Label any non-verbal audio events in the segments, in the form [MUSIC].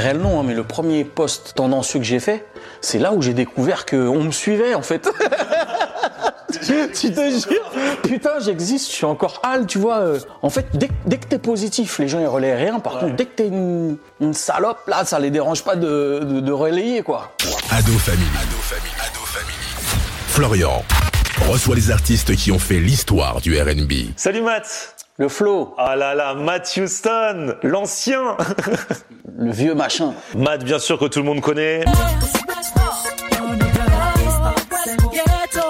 le nom, hein, mais le premier post tendancieux que j'ai fait, c'est là où j'ai découvert qu'on me suivait en fait. [LAUGHS] tu te jures? Putain, j'existe, je suis encore hal, tu vois. euh. En fait, dès, dès que t'es positif, les gens ils relaient rien. Par contre, dès que t'es une, une salope, là, ça les dérange pas de, de, de relayer, quoi. Ado Family. Ado Family. Ado Family. Florian reçoit les artistes qui ont fait l'histoire du RB. Salut Matt Le flow, Ah là là, Matt Houston, l'ancien le vieux machin. Matt, bien sûr que tout le monde connaît.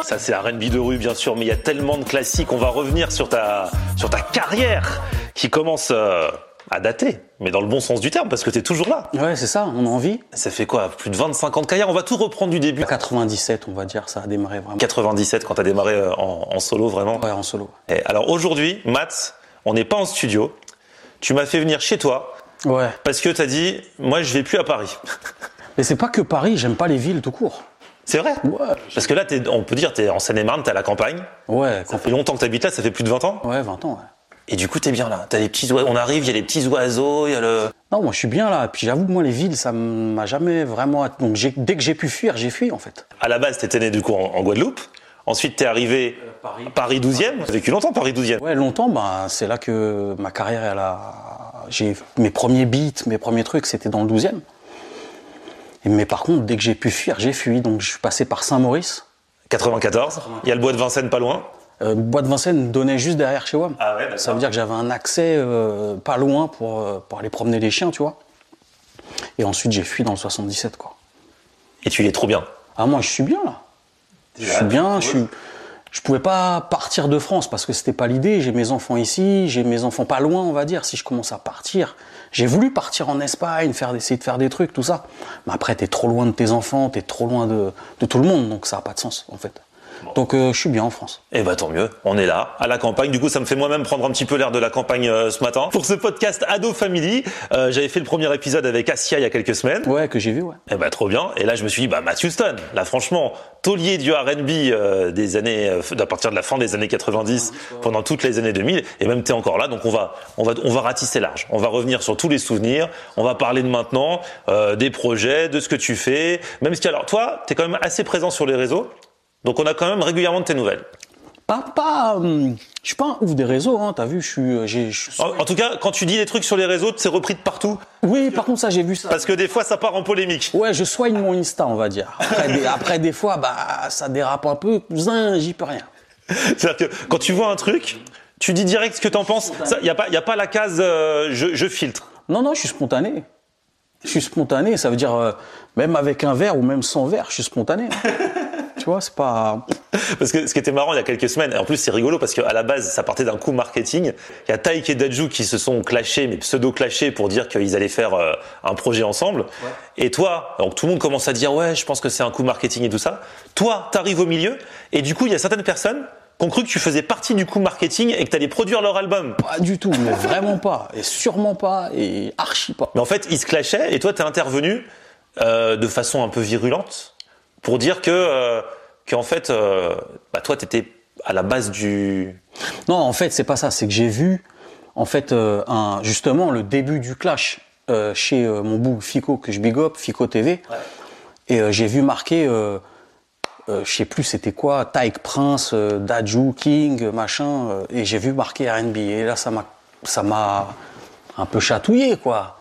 Ça c'est R&B de rue bien sûr, mais il y a tellement de classiques. On va revenir sur ta sur ta carrière qui commence euh, à dater, mais dans le bon sens du terme parce que t'es toujours là. Ouais, c'est ça, on a envie. Ça fait quoi Plus de 25 ans de carrière? On va tout reprendre du début. 97, on va dire, ça a démarré vraiment. 97 quand t'as démarré euh, en, en solo vraiment? Ouais, en solo. Et alors aujourd'hui, Matt, on n'est pas en studio. Tu m'as fait venir chez toi Ouais. parce que t'as dit, moi je vais plus à Paris. [LAUGHS] Mais c'est pas que Paris, j'aime pas les villes tout court. C'est vrai Ouais. Parce que là, on peut dire, t'es en Seine-et-Marne, t'es à la campagne. Ouais, Ça fait longtemps que t'habites là, ça fait plus de 20 ans. ouais, 20 ans, ouais. Et du coup, t'es bien là. T'as les petits. On arrive, il y a les petits oiseaux, il y a le. Non, moi je suis bien là. Puis j'avoue que moi les villes, ça m'a jamais vraiment. Donc dès que j'ai pu fuir, j'ai fui en fait. À la base, t'étais né du coup en, en Guadeloupe. Ensuite, t'es arrivé Paris. Paris 12e. T'as vécu longtemps Paris 12e. Ouais, longtemps, bah, c'est là que ma carrière, elle a. J'ai mes premiers beats, mes premiers trucs, c'était dans le 12e. Et, mais par contre, dès que j'ai pu fuir, j'ai fui. Donc je suis passé par Saint-Maurice. 94. Il y a le bois de Vincennes pas loin. Euh, Bois de Vincennes donnait juste derrière chez WAM. Ah ouais. Ça veut dire que j'avais un accès euh, pas loin pour, euh, pour aller promener les chiens, tu vois. Et ensuite, j'ai fui dans le 77, quoi. Et tu y es trop bien. Ah, moi, je suis bien là. Je suis bien, je suis. Pouvais pas partir de France parce que c'était pas l'idée. J'ai mes enfants ici, j'ai mes enfants pas loin, on va dire. Si je commence à partir, j'ai voulu partir en Espagne, faire essayer de faire des trucs, tout ça. Mais après, t'es trop loin de tes enfants, t'es trop loin de, de tout le monde, donc ça a pas de sens en fait. Donc euh, je suis bien en France. Eh bah tant mieux, on est là, à la campagne. Du coup, ça me fait moi-même prendre un petit peu l'air de la campagne euh, ce matin. Pour ce podcast Ado Family, euh, j'avais fait le premier épisode avec Asia il y a quelques semaines. Ouais, que j'ai vu, ouais. Eh ben trop bien. Et là, je me suis dit, bah Matt Houston, là franchement, taulier du R&B euh, des années, euh, à partir de la fin des années 90, pendant toutes les années 2000, et même t'es encore là. Donc on va, on va, on va ratisser large. On va revenir sur tous les souvenirs. On va parler de maintenant, euh, des projets, de ce que tu fais. Même si alors toi, t'es quand même assez présent sur les réseaux. Donc on a quand même régulièrement de tes nouvelles. Pas, pas. hum, je suis pas un ouf des réseaux, hein. T'as vu, je suis. euh, j'ai- je suis- En, en tout cas, quand tu dis des trucs sur les réseaux, c'est repris de partout. Oui, par contre, ça, j'ai vu ça. Parce que des fois, ça part en polémique. Ouais, je soigne mon Insta, on va dire. Après, des, après, des fois, bah, ça dérape un peu. Cousin, j'y peux rien. [LAUGHS] C'est-à-dire que quand tu vois un truc, tu dis direct ce que t'en penses. Il n'y a, pas- y a pas la case euh, je, je filtre. Non, non, je suis spontané. Je suis spontané, ça veut dire euh, même avec un verre ou même sans verre, je suis spontané. [LAUGHS] tu vois, c'est pas. Parce que ce qui était marrant il y a quelques semaines, et en plus c'est rigolo parce qu'à la base ça partait d'un coup marketing. Il y a Taïk et Dajou qui se sont clashés, mais pseudo-clashés pour dire qu'ils allaient faire euh, un projet ensemble. Et toi, donc tout le monde commence à dire ouais, je pense que c'est un coup marketing et tout ça. Toi, t'arrives au milieu, et du coup il y a certaines personnes qui ont cru que tu faisais partie du coup marketing et que t'allais produire leur album. Pas du tout, mais vraiment pas. Et sûrement pas, et archi pas. Mais en fait, ils se clashaient et toi, t'es intervenu euh, de façon un peu virulente pour dire que, euh, qu'en fait, euh, bah, toi, t'étais à la base du. Non, en fait, c'est pas ça. C'est que j'ai vu, en fait, euh, un, justement, le début du clash euh, chez euh, mon bout Fico, que je big up, Fico TV. Et euh, j'ai vu marquer, je sais plus c'était quoi, Tyke Prince, Daju, King, machin. et j'ai vu marquer R&B. Et là, ça m'a, ça m'a un peu chatouillé, quoi.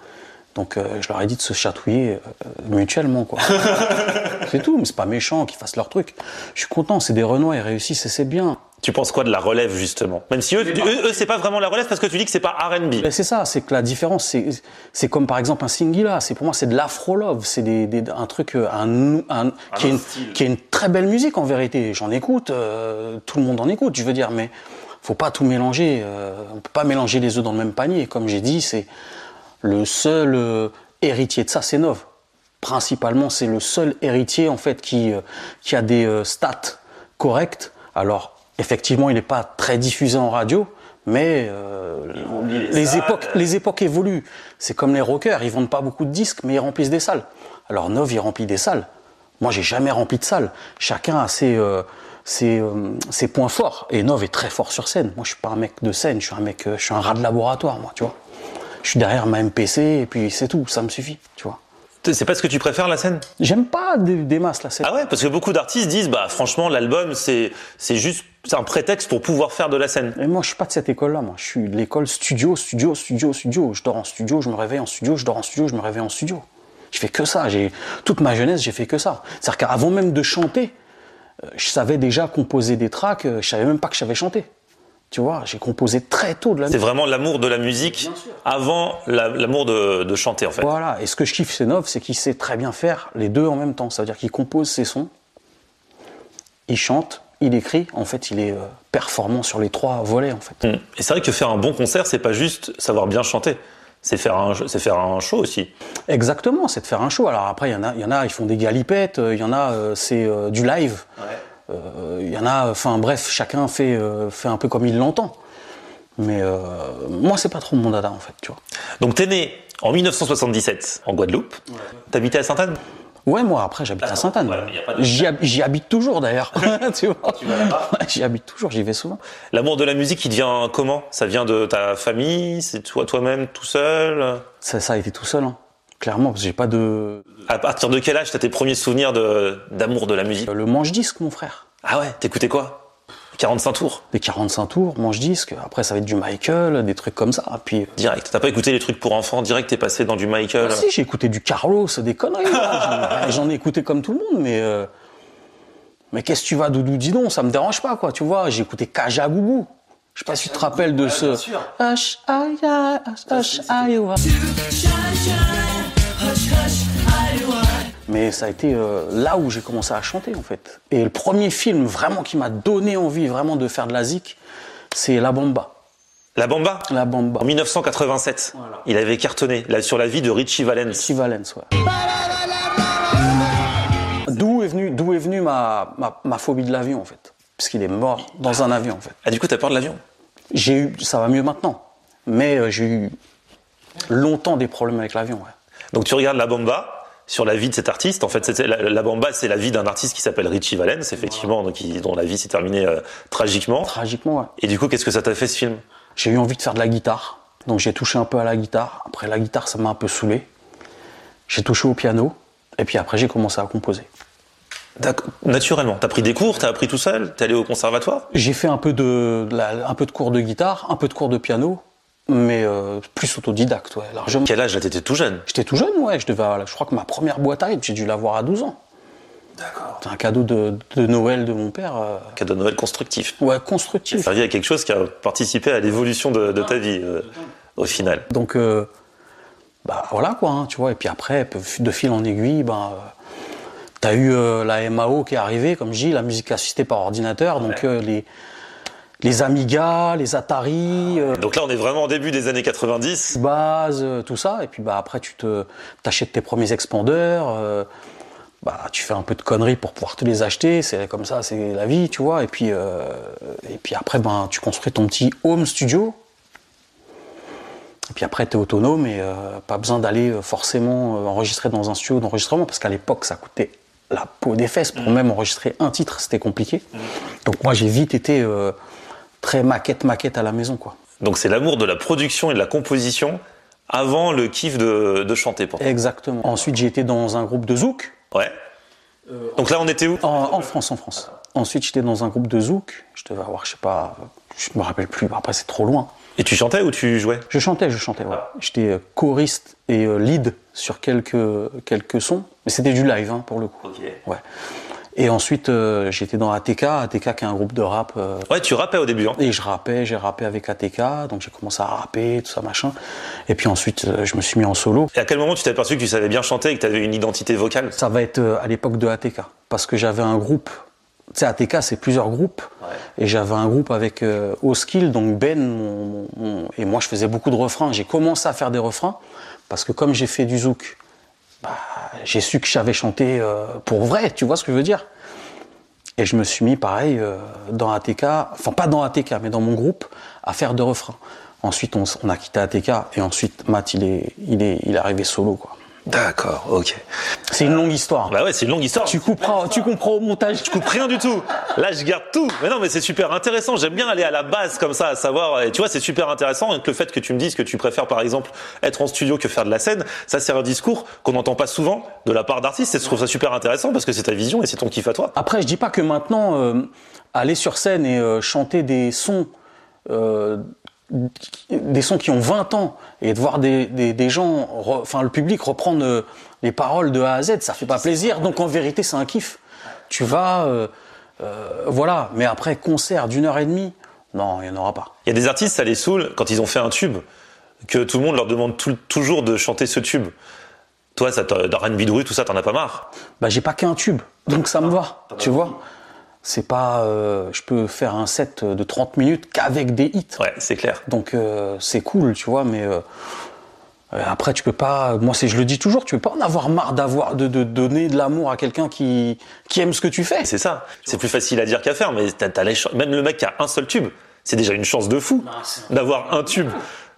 Donc, euh, je leur ai dit de se chatouiller euh, mutuellement, quoi. [LAUGHS] c'est tout, mais c'est pas méchant qu'ils fassent leur truc. Je suis content, c'est des Renois, ils réussissent et c'est bien. Tu penses quoi de la relève justement? Même si eux, eux, eux, c'est pas vraiment la relève parce que tu dis que c'est pas R&B. Ben, c'est ça, c'est que la différence, c'est, comme par exemple un Singila, c'est pour moi c'est de l'afro-love, c'est des, des- un truc, euh, un, un, qui, est une, qui est une très belle musique en vérité. J'en écoute, euh, tout le monde en écoute, je veux dire, mais faut pas tout mélanger. on peut pas mélanger les œufs dans le même panier. Comme j'ai dit, c'est le seul euh, héritier de ça, c'est Nov. Principalement, c'est le seul héritier en fait qui euh, qui a des euh, stats correctes. Alors effectivement, il n'est pas très diffusé en radio, mais euh, les époques les époques évoluent. C'est comme les rockers, ils vendent pas beaucoup de disques, mais ils remplissent des salles. Alors Nov, il remplit des salles. Moi, j'ai jamais rempli de salles. Chacun a ses euh, ses, euh, ses points forts. Et Nov est très fort sur scène. Moi, je suis pas un mec de scène. Je suis un mec, euh, je suis un rat de laboratoire, moi, tu vois. Je suis derrière ma MPC et puis c'est tout, ça me suffit, tu vois. C'est pas ce que tu préfères la scène? J'aime pas des, des, masses la scène. Ah ouais, parce que beaucoup d'artistes disent bah franchement l'album c'est c'est juste c'est un prétexte pour pouvoir faire de la scène. Et moi je suis pas de cette école là, moi je suis de l'école studio, studio, studio, studio. Je dors en studio, je me réveille en studio, je dors en studio, je me réveille en studio. Je fais que ça. J'ai toute ma jeunesse j'ai fait que ça. C'est-à-dire qu'avant même de chanter, euh, je savais déjà composer des tracks. Euh, je savais même pas que je savais chanter. Tu vois, j'ai composé très tôt de la musique. C'est vraiment l'amour de la musique avant l'amour de, de, chanter, en fait. Voilà. Et ce que je kiffe chez Nov, c'est qu'il sait très bien faire les deux en même temps. Ça veut dire qu'il compose ses sons, il chante, il écrit. En fait, il est euh, performant sur les trois volets, en fait. Mmh. Et c'est vrai que faire un bon concert, c'est pas juste savoir bien chanter. C'est faire un, c'est faire un show aussi. Exactement, c'est de faire un show. Alors après, il y en a, y en a, ils font des galipettes. Il y en a, euh, c'est euh, du live. Ouais. Il euh, y en a, enfin bref, chacun fait, euh, fait un peu comme il l'entend. Mais euh, moi, c'est pas trop mon dada en fait, tu vois. Donc t'es né en 1977 en Guadeloupe. Ouais. T'habitais à Sainte-Anne? Ouais, moi après j'habite à Sainte-Anne. J'y, habite toujours d'ailleurs. [LAUGHS] [LAUGHS] tu vois. Tu [LAUGHS] j'y habite toujours, j'y vais souvent. L'amour de la musique, il vient comment? Ça vient de ta famille? C'est toi toi-même tout seul? Ça, ça a été tout seul. Hein. Clairement, parce que j'ai pas de. À partir de quel âge t'as tes premiers souvenirs de, d'amour de la musique Le manche-disque, mon frère. Ah ouais, t'écoutais quoi? 45 tours Des 45 tours, manche-disque. Après, ça va être du Michael, des trucs comme ça. Puis direct. T'as pas écouté les trucs pour enfants Direct, t'es passé dans du Michael? Ah, Si, j'ai écouté du Carlos, des conneries. [LAUGHS] J'en ai écouté comme tout le monde, mais. Euh... Mais qu'est-ce que tu vas, Doudou? Dis donc, ça me dérange pas, quoi. Tu vois, j'ai écouté Kaja Gougou. Je sais pas si tu te rappelles de ce. Hush, aïe, hush, aïe, mais ça a été euh, là où j'ai commencé à chanter en fait. Et le premier film vraiment qui m'a donné envie vraiment de faire de la zik, c'est La Bamba. La Bamba? La Bamba. En 1987. Voilà. Il avait cartonné là, sur la vie de Richie Valens. Richie Valens, ouais. D'où est venue, d'où est venue ma, ma, ma phobie de l'avion en fait? Puisqu'il est mort dans un avion en fait. Ah du coup t'as peur de l'avion? J'ai eu, ça va mieux maintenant. Mais euh, j'ai eu longtemps des problèmes avec l'avion. Ouais. Donc tu regardes La Bamba, sur la vie de cet artiste. En fait, la, la, Bamba, c'est la vie d'un artiste qui s'appelle Richie Valens, effectivement, donc, dont la vie s'est terminée euh, tragiquement. Tragiquement, ouais. Et du coup, qu'est-ce que ça t'a fait ce film? J'ai eu envie de faire de la guitare, donc j'ai touché un peu à la guitare. Après, la guitare, ça m'a un peu saoulé. J'ai touché au piano, et puis après, j'ai commencé à composer. Naturellement, t'as pris des cours, t'as appris tout seul, t'es allé au conservatoire? J'ai fait un peu de, la, un peu de cours de guitare, un peu de cours de piano, mais euh, plus autodidacte, ouais, largement. Quel âge là T'étais tout jeune? J'étais tout jeune, ouais. Je devais, je crois que ma première boîte à rythme, j'ai dû l'avoir à 12 ans. D'accord. C'est un cadeau de, de, Noël de mon père. Euh... Cadeau de Noël constructif. Ouais, constructif. Ça servi à quelque chose qui a participé à l'évolution de, de, ta vie, euh, au final. Donc, euh, bah voilà quoi, hein, tu vois. Et puis après, de fil en aiguille, bah, t'as eu la MAO qui est arrivée, comme je dis, la musique assistée par ordinateur. Donc les les Amiga, les Atari. Euh, Donc là, on est vraiment au début des années 90. Base, euh, tout ça. Et puis bah après, tu te t'achètes tes premiers expandeurs. Euh, bah tu fais un peu de conneries pour pouvoir te les acheter. C'est comme ça, c'est la vie, tu vois. Et puis euh, et puis après, ben tu construis ton petit home studio. Et puis après, tu es autonome et euh, pas besoin d'aller forcément enregistrer dans un studio d'enregistrement parce qu'à l'époque, ça coûtait la peau des fesses pour mmh. même enregistrer un titre, c'était compliqué. Mmh. Donc moi, j'ai vite été euh, très maquette maquette à la maison quoi. Donc c'est l'amour de la production et de la composition avant le kiff de, de chanter pour toi. Exactement. Ensuite j'ai été dans un groupe de zouk. Ouais. Euh, Donc là on était où? En, en, France, en France. Ensuite j'étais dans un groupe de zouk. Je devais avoir, je sais pas, je me rappelle plus. Après c'est trop loin. Et tu chantais ou tu jouais? Je chantais, je chantais. Ouais. Ah. J'étais choriste et lead sur quelques quelques sons, mais c'était du live hein, pour le coup. Okay. Ouais. Et ensuite, euh, j'étais dans ATK, ATK qui est un groupe de rap. Euh, ouais, tu rappais au début. Hein. Et je rappais, j'ai rappé avec ATK, donc j'ai commencé à rapper, tout ça, machin. Et puis ensuite, euh, je me suis mis en solo. Et à quel moment tu t'es aperçu que tu savais bien chanter et que tu avais une identité vocale? Ça va être à l'époque de ATK, parce que j'avais un groupe. Tu sais, ATK, c'est plusieurs groupes. Ouais. Et j'avais un groupe avec Oskill, donc Ben, mon, mon, mon, et moi je faisais beaucoup de refrains. J'ai commencé à faire des refrains, parce que comme j'ai fait du zouk, bah, j'ai su que j'avais chanté euh, pour vrai, tu vois ce que je veux dire et je me suis mis pareil euh, dans ATK, enfin pas dans ATK, mais dans mon groupe, à faire de refrains. Ensuite, on, a quitté ATK et ensuite Matt, il est, il est, il est arrivé solo quoi. D'accord, ok. C'est une longue histoire. Bah ouais, c'est une longue histoire. Tu couperas, tu comprends au montage. Je coupe rien du tout. Là, je garde tout. Mais non, mais c'est super intéressant. J'aime bien aller à la base comme ça, à savoir. Et tu vois, c'est super intéressant. Et le fait que tu me dises que tu préfères, par exemple, être en studio que faire de la scène, ça, c'est un discours qu'on n'entend pas souvent de la part d'artistes. Et je trouve ça super intéressant parce que c'est ta vision et c'est ton kiff à toi. Après, je dis pas que maintenant, euh, aller sur scène et euh, chanter des sons, euh, des sons qui ont 20 ans et de voir des, des, des gens, enfin le public reprendre euh, les paroles de A à Z, ça fait pas plaisir. Donc en vérité, c'est un kiff. Tu vas, euh, euh, voilà. Mais après concert d'une heure et demie, non, il y en aura pas. Il y a des artistes, ça les saoule quand ils ont fait un tube, que tout le monde leur demande tout- toujours de chanter ce tube. Toi, ça, t'a- R&B de rue, tout ça, t'en as pas marre? Bah j'ai pas qu'un tube, donc ça me va. Tu vois. C'est pas, euh, je peux faire un set de 30 minutes qu'avec des hits. Ouais, c'est clair. Donc euh, c'est cool, tu vois, mais euh, après tu peux pas. Moi, c'est, je le dis toujours, tu peux pas en avoir marre d'avoir de, de donner de l'amour à quelqu'un qui qui aime ce que tu fais. C'est ça. C'est plus facile à dire qu'à faire, mais t'as, t'as les même le mec qui a un seul tube, c'est déjà une chance de fou d'avoir un tube.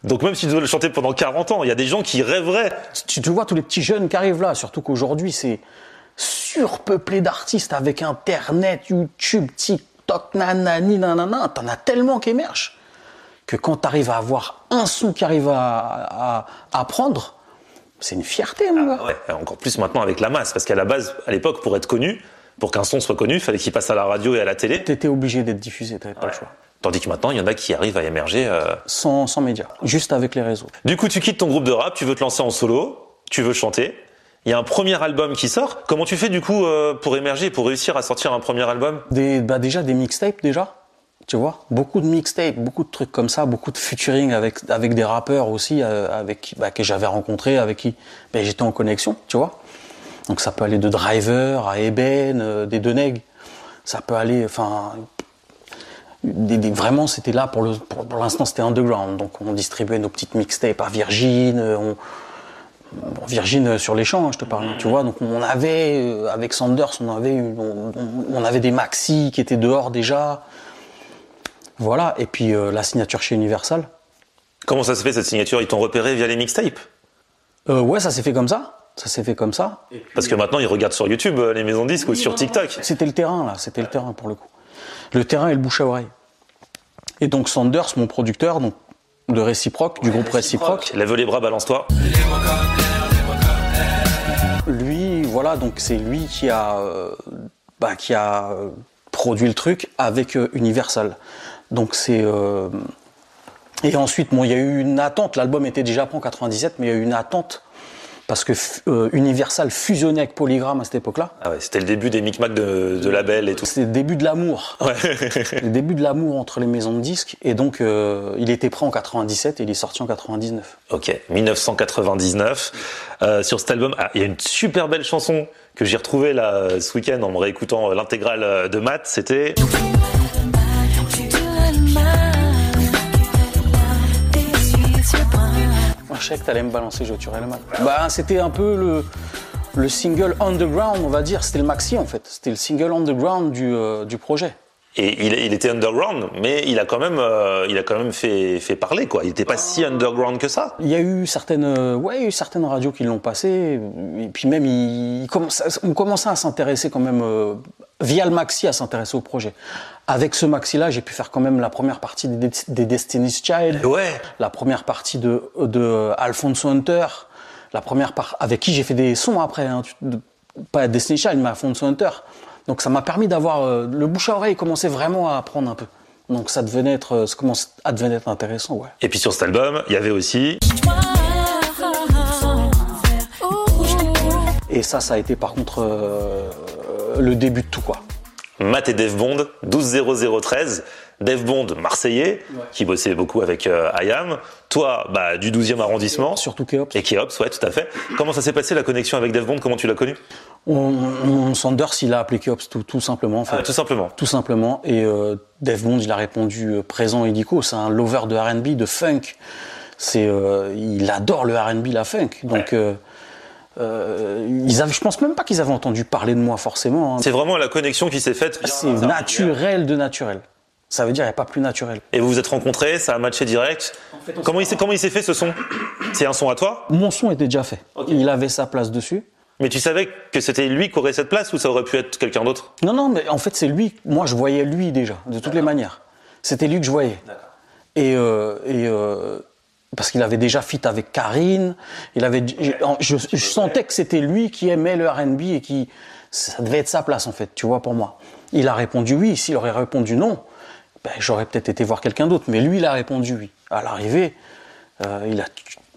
Donc même si tu dois le chanter pendant 40 ans, il y a des gens qui rêveraient. Tu, tu vois tous les petits jeunes qui arrivent là, surtout qu'aujourd'hui c'est surpeuplé d'artistes avec Internet, YouTube, TikTok, nanani, nanana. T'en as tellement qui émergent que quand t'arrives à avoir un son qui arrive à, à, à prendre, c'est une fierté, mon gars. Ah ouais, encore plus maintenant avec la masse, parce qu'à la base, à l'époque, pour être connu, pour qu'un son soit connu, il fallait qu'il passe à la radio et à la télé. T'étais obligé d'être diffusé, t'avais pas le choix. Tandis que maintenant, il y en a qui arrivent à émerger. euh. Sans, sans médias, juste avec les réseaux. Du coup, tu quittes ton groupe de rap, tu veux te lancer en solo, tu veux chanter. Il y a un premier album qui sort. Comment tu fais du coup euh, pour émerger, pour réussir à sortir un premier album? Des, bah déjà des mixtapes déjà, tu vois, beaucoup de mixtapes, beaucoup de trucs comme ça, beaucoup de featuring avec avec des rappeurs aussi, euh, avec bah, que j'avais rencontrés, avec qui bah, j'étais en connexion, tu vois. Donc ça peut aller de Driver à Eben, euh, des Deneg, ça peut aller, enfin, des- des- vraiment c'était là pour le pour, pour l'instant c'était underground, donc on distribuait nos petites mixtapes à Virgin, euh, on, Bon, Virgin euh, sur les champs, hein, je te parle, tu vois. Donc on avait, euh, avec Sanders, on avait, une- on, avait des maxi qui étaient dehors déjà. Voilà. Et puis euh, la signature chez Universal. Comment ça se fait cette signature? Ils t'ont repéré via les mixtapes? Euh, ouais, ça s'est fait comme ça. Ça s'est fait comme ça. Parce que maintenant, ils regardent sur YouTube les maisons de disques ou sur TikTok. C'était le terrain là, c'était le terrain pour le coup. Le terrain et le bouche à oreille. Et donc Sanders, mon producteur, donc de Réciproque, du groupe Réciproque, Lève les bras, balance-toi. lui, voilà, donc c'est lui qui a, euh, bah, qui a euh, produit le truc avec euh, Universal. Donc c'est euh, et ensuite, bon, il y a eu une attente. L'album était déjà prêt en 97, mais il y a eu une attente parce que euh, Universal fusionnait avec Polygram à cette époque-là. Ah ouais, c'était le début des micmacs de, de labels et tout. C'était le début de l'amour. Ouais. [LAUGHS] le début de l'amour entre les maisons de disques. Et donc, euh, il était prêt en 97 et il est sorti en 99. ok, 1999. Euh, sur cet album, ah, il y a une super belle chanson que j'ai retrouvée là ce week-end en me réécoutant l'intégrale de Matt. C'était Sais que t'allais me balancer, je tuerais. Bah, c'était un peu le, le single underground, on va dire. C'était le maxi, en fait. C'était le single underground du, euh, du projet. Et il, il était underground, mais il a quand même, euh, il a quand même fait, fait parler quoi. Il n'était pas si underground que ça. Il y a eu certaines, euh, ouais, il y a eu certaines radios qui l'ont passé. Et puis même, il, il on commençait à s'intéresser quand même, euh, via le maxi, à s'intéresser au projet. Avec ce maxi-là, j'ai pu faire quand même la première partie des, des Destiny's Child. Ouais. la première partie de, de Alfonso Hunter, la première part avec qui j'ai fait des sons après, hein, tu- de- pas Destiny Child, mais Alfonso Hunter. Donc ça m'a permis d'avoir euh, le bouche à oreille commençait vraiment à apprendre un peu. Donc ça devenait être, euh, ça commence à devenir être intéressant, ouais. Et puis sur cet album, il y avait aussi Et ça, ça a été par contre euh, le début de tout quoi. Matt et Dave Bond, 120013. Dave Bond, marseillais, qui bossait beaucoup avec euh, IAM. Toi, bah, du 12e arrondissement. Surtout Keops. Et Keops, ouais, tout à fait. Comment ça s'est passé la connexion avec Dave Bond? Comment tu l'as connu? On, on- Sanders, il a appelé Keops tout, tout simplement. En fait. Ah, Tout simplement. Tout simplement. Et euh, Dave Bond, il a répondu euh, présent illico. C'est un lover de R&B, de funk. C'est, euh, il adore le R&B, la funk. Donc, euh, euh, ils avaient, je pense même pas qu'ils avaient entendu parler de moi forcément. hein. C'est vraiment la connexion qui s'est faite. C'est naturel de naturel. Ça veut dire il n'y a pas plus naturel. Et vous vous êtes rencontrés, ça a matché direct. Comment il s'est comment il s'est fait ce son [COUGHS] C'est un son à toi? Mon son était déjà fait. Il avait sa place dessus. Mais tu savais que c'était lui qui aurait cette place ou ça aurait pu être quelqu'un d'autre? Non, non, mais en fait, c'est lui. Moi, je voyais lui déjà, de toutes les manières. C'était lui que je voyais. Et, euh, et euh, parce qu'il avait déjà fit avec Karine. Il avait, je, je sentais que c'était lui qui aimait le R&B et qui, ça devait être sa place en fait, tu vois, pour moi. Il a répondu oui. S'il aurait répondu non, ben, j'aurais peut-être été voir quelqu'un d'autre. Mais lui, il a répondu oui. À l'arrivée, euh, il a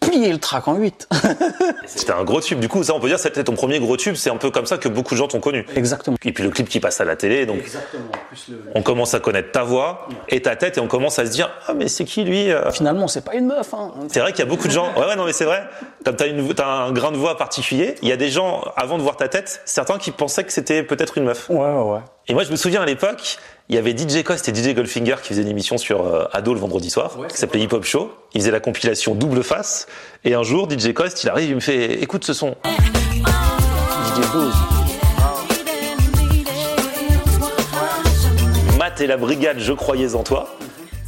plié le track en 8. [LAUGHS] C'était un gros tube. Du coup, ça, on peut dire, c'était ton premier gros tube. C'est un peu comme ça que beaucoup de gens t'ont connu. Exactement. Et puis le clip qui passe à la télé, donc Exactement. Plus le... on commence à connaître ta voix et ta tête et on commence à se dire ah mais c'est qui lui euh Finalement, c'est pas une meuf. Hein. C'est vrai qu'il y a beaucoup de gens. Ouais, ouais, non, mais c'est vrai. T'as as, une, un grain de voix particulier. Il y a des gens, avant de voir ta tête, certains qui pensaient que c'était peut-être une meuf. Ouais, ouais, ouais. Et moi, je me souviens à l'époque, il y avait DJ Cost et DJ Goldfinger qui faisaient une émission sur euh, Ado le vendredi soir, Ouais, qui s'appelait Hip Hop Show. Ils faisaient la compilation Double Face. Et un jour, DJ Cost, il arrive, il me fait écoute ce son. DJ Dose. Matt et la brigade, je croyais en toi.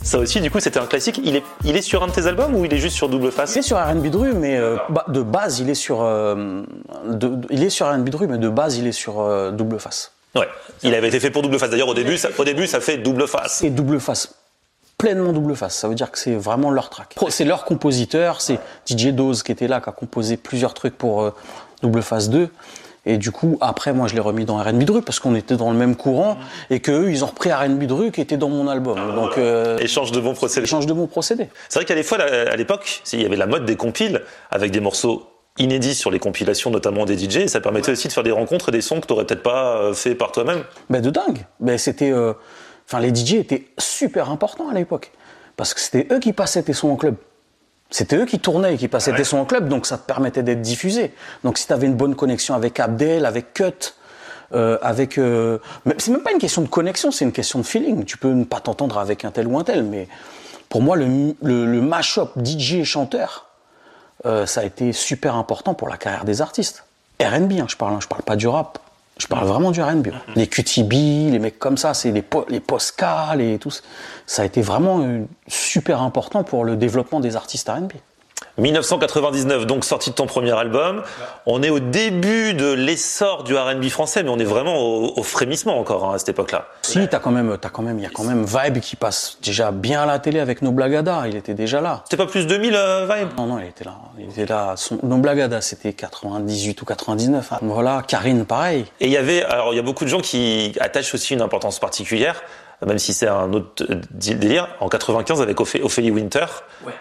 Ça aussi, du coup, c'était un classique. Il est, il est sur un de tes albums ou il est juste sur Double Face? C'est sur R&B de rue, mais euh, bah, de base, il est sur, euh, de- de- il est sur R&B de rue, mais de base, il est sur euh, double face. Ouais. Il avait été fait pour Double Face. D'ailleurs, au début, ça, au début, ça fait Double Face. Et double face, pleinement double face. Ça veut dire que c'est vraiment leur track. C'est leur compositeur, c'est DJ Dose qui était là, qui a composé plusieurs trucs pour euh, double face 2. Et du coup, après, moi, je l'ai remis dans R&B rue parce qu'on était dans le même courant et que eux, ils ont repris R&B rue qui était dans mon album. Donc, euh, Échange de bons procédés. échange de bons procédés. C'est vrai qu'à des fois, à l'époque, il y avait la mode des compiles avec des morceaux inédits sur les compilations, notamment des DJ, et ça permettait aussi de faire des rencontres et des sons que tu n'aurais peut-être pas euh, fait par toi-même. Ben de dingue. Ben c'était, euh, enfin les DJ étaient super importants à l'époque parce que c'était eux qui passaient tes sons en club. C'était eux qui tournaient et qui passaient tes sons en club, donc ça te permettait d'être diffusé. Donc si tu avais une bonne connexion avec Abdel, avec Cut, euh, avec, euh, c'est même pas une question de connexion, c'est une question de feeling. Tu peux ne pas t'entendre avec un tel ou un tel, mais pour moi le, le, le mash-up DJ et chanteur, euh, ça a été super important pour la carrière des artistes. R&B, hein, je parle, hein, je parle pas du rap. Je parle vraiment du R&B. Les QTB, les mecs comme ça, c'est les, po les Posca, les tout. Ça a été vraiment euh, super important pour le développement des artistes R&B. 1999, donc sortie de ton premier album. On est au début de l'essor du R&B français, mais on est vraiment au, au frémissement encore hein, à cette époque-là. Si, t'as quand même, t'as quand même, il y a quand même Vibe qui passe déjà bien à la télé avec No Blagada. Il était déjà là. C'était pas plus 2000 euh, Vibe? Non, non, il était là. Il était là. Son, no Blagada, c'était 98 ou 99. hein. Voilà. Karine, pareil. Et il y avait, alors il y a beaucoup de gens qui attachent aussi une importance particulière, même si c'est un autre euh, délire. En 95 avec Ophé- Ophélie Winter,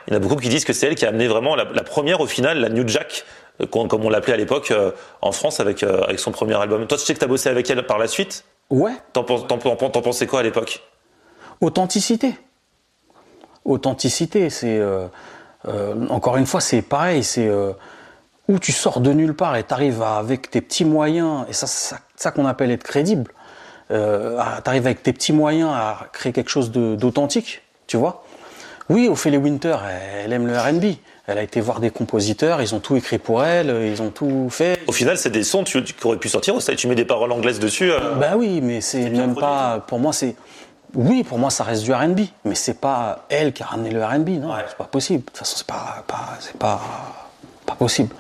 il y en a beaucoup qui disent que c'est elle qui a amené vraiment la, la première au final, la New Jack, euh, comme on l'appelait à l'époque euh, en France avec euh, avec son premier album. Toi, tu sais que t'as bossé avec elle par la suite? Ouais. T'en pensais quoi à l'époque? Authenticité. Authenticité, c'est euh, euh, encore une fois, c'est pareil, c'est euh, où tu sors de nulle part et t'arrives avec tes petits moyens, et ça, c'est ça, ça qu'on appelle être crédible. Euh, à- t'arrives avec tes petits moyens à créer quelque chose d'authentique, tu vois. Oui, Ophélie Winter, elle, elle aime le R&B. Elle a été voir des compositeurs, ils ont tout écrit pour elle, ils ont tout fait. Au final, c'est des sons tu, tu- qui auraient pu sortir. Tu mets des paroles anglaises dessus. euh, Bah oui, mais c'est même pas. Pour moi, c'est. Oui, pour moi, ça reste du R&B, mais c'est pas elle qui a ramené le R&B, non, Ouais. c'est pas possible. De toute façon, c'est pas, pas, c'est pas, pas possible.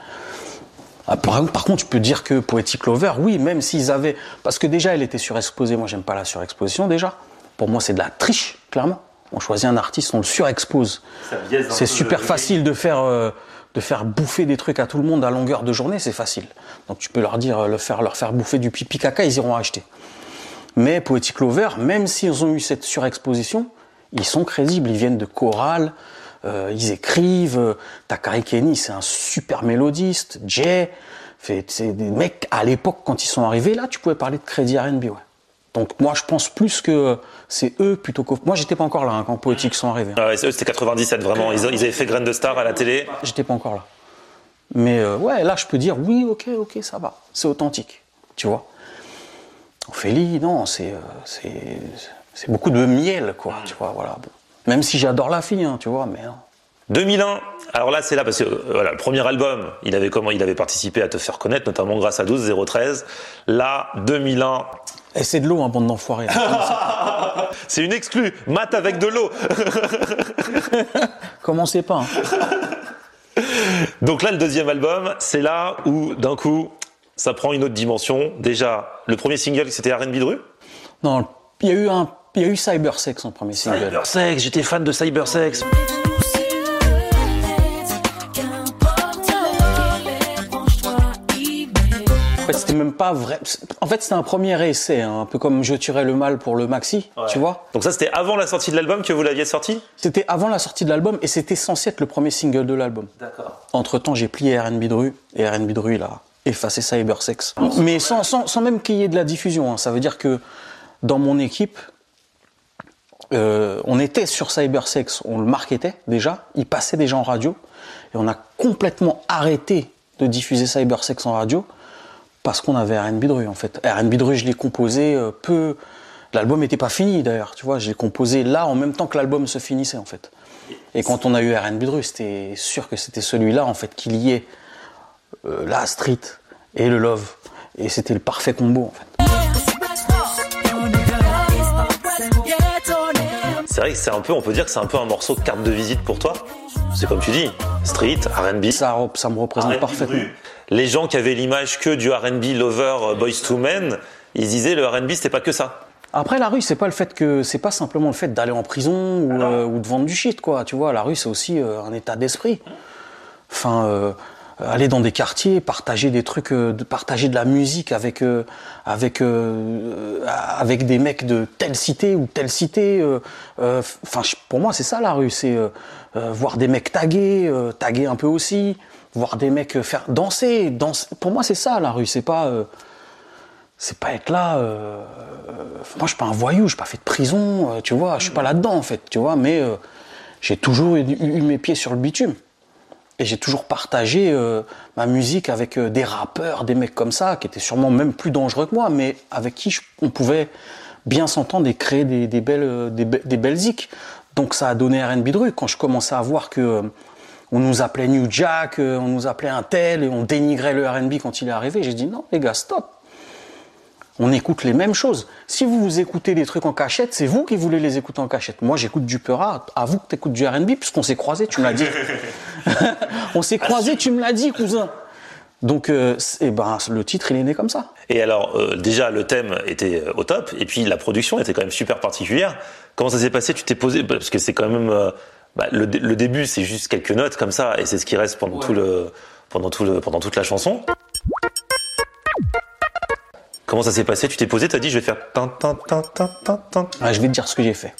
Ah, Par, contre, tu peux dire que Poetic Lover, oui, même s'ils avaient, parce que déjà, elle était surexposée. Moi, j'aime pas la surexposition déjà. Pour moi, c'est de la triche, clairement. On choisit un artiste, on le surexpose. C'est super le- facile de faire, euh, de faire bouffer des trucs à tout le monde à longueur de journée, c'est facile. Donc tu peux leur dire, euh, le faire, leur faire bouffer du pipi caca, ils iront acheter. Mais Poetic Lover, même s'ils ont eu cette surexposition, ils sont crédibles, ils viennent de chorale, euh, ils écrivent. euh, Takari Kenny, c'est un super mélodiste. Jay, fait- c'est des mecs à l'époque quand ils sont arrivés là, tu pouvais parler de crédit R&B, ouais. Donc moi je pense plus que c'est eux plutôt que moi j'étais pas encore là hein, quand Poetic sont arrivés. hein. Ouais, c'était 97 vraiment. Ils, ils avaient fait Graine de Star à la télé. J'étais pas encore là. Mais euh, ouais, là, je peux dire oui, ok, ok, ça va. C'est authentique. Tu vois Ophélie, non, c'est euh, c'est c'est beaucoup de miel, quoi. Tu vois, voilà. Bon. Même si j'adore la fille, hein, tu vois, mais non. 2001. Alors là, c'est là parce que euh, voilà, le premier album, il avait comment Il avait participé à te faire connaître, notamment grâce à 12 013. Là, 2001, Et c'est de l'eau, hein, bande d'enfoirés. [LAUGHS] c'est une exclue. Mat avec de l'eau. [LAUGHS] Commencez pas. hein. [LAUGHS] Donc là, le deuxième album, c'est là où d'un coup, ça prend une autre dimension. Déjà, le premier single, c'était R&B de rue? Non, il y a eu un, il y a eu Cybersex en premier single. Cybersex, j'étais fan de Cybersex. En fait, c'était même pas vrai. En fait, c'était un premier essai, hein, un peu comme Je tuerais le mal pour le maxi, tu vois. Donc ça, c'était avant la sortie de l'album que vous l'aviez sorti? C'était avant la sortie de l'album et c'était censé être le premier single de l'album. D'accord. Entre temps, j'ai plié R&B de rue et R&B de rue, il a effacé Cybersex. Mais sans, sans, sans même qu'il y ait de la diffusion. hein. Ça veut dire que dans mon équipe, euh, on était sur Cybersex, on le marketait déjà, il passait déjà en radio, et on a complètement arrêté de diffuser Cybersex en radio parce qu'on avait R&B de rue en fait. R&B de rue, je l'ai composé euh, peu. L'album n'était pas fini d'ailleurs, tu vois, je l'ai composé là en même temps que l'album se finissait en fait. Et quand on a eu R&B de rue, c'était sûr que c'était celui-là en fait qui liait euh, la street et le love, et c'était le parfait combo. C'est vrai que c'est un peu, on peut dire que c'est un peu un morceau de carte de visite pour toi. C'est comme tu dis, street, R&B. Ça, me représente parfaitement. Les gens qui avaient l'image que du R&B lover euh, boys to men, ils disaient le R&B c'était pas que ça. Après la rue, c'est pas le fait que c'est pas simplement le fait d'aller en prison ou, euh, ou de vendre du shit quoi. Tu vois, la rue c'est aussi euh, un état d'esprit. Enfin, euh, aller dans des quartiers, partager des trucs, euh, partager de la musique avec euh, avec euh, euh, avec des mecs de telle cité ou telle cité. euh, euh, Enfin, pour moi c'est ça la rue, c'est euh, euh, voir des mecs taguer, euh, taguer un peu aussi, voir des mecs euh, faire danser, danser. Pour moi c'est ça la rue, c'est pas euh, c'est pas être là. euh, euh, moi, je suis pas un voyou, je suis pas fait de prison, euh, tu vois. Je suis pas là-dedans, en fait, tu vois. Mais euh, j'ai toujours eu mes pieds sur le bitume. Et j'ai toujours partagé euh, ma musique avec euh, des rappeurs, des mecs comme ça, qui étaient sûrement même plus dangereux que moi, mais avec qui on pouvait bien s'entendre et créer des, des belles, euh, des, be- des belles zik. Donc ça a donné R&B de rue. Quand je commençais à voir que on nous appelait New Jack, on nous appelait un tel, et on dénigrait le R&B quand il est arrivé, j'ai dit non, les gars, stop on écoute les mêmes choses. Si vous vous écoutez des trucs en cachette, c'est vous qui voulez les écouter en cachette. Moi, j'écoute du Peura, avoue que t'écoutes du R&B, puisqu'on s'est croisés, tu me l'as dit. [LAUGHS] on s'est croisés, tu me l'as dit, cousin. Donc, euh, c'est- eh ben, le titre, il est né comme ça. Et alors, euh, déjà, le thème était euh, au top, et puis la production était quand même super particulière. Comment ça s'est passé? Tu t'es posé Parce que c'est quand même euh, bah, le, dé- le début, c'est juste quelques notes comme ça, et c'est ce qui reste pendant tout le pendant tout le pendant toute la chanson. Comment ça s'est passé Tu t'es posé, t'as dit, je vais faire tin tin tin tin tin tin. Ah, je vais te dire ce que j'ai fait.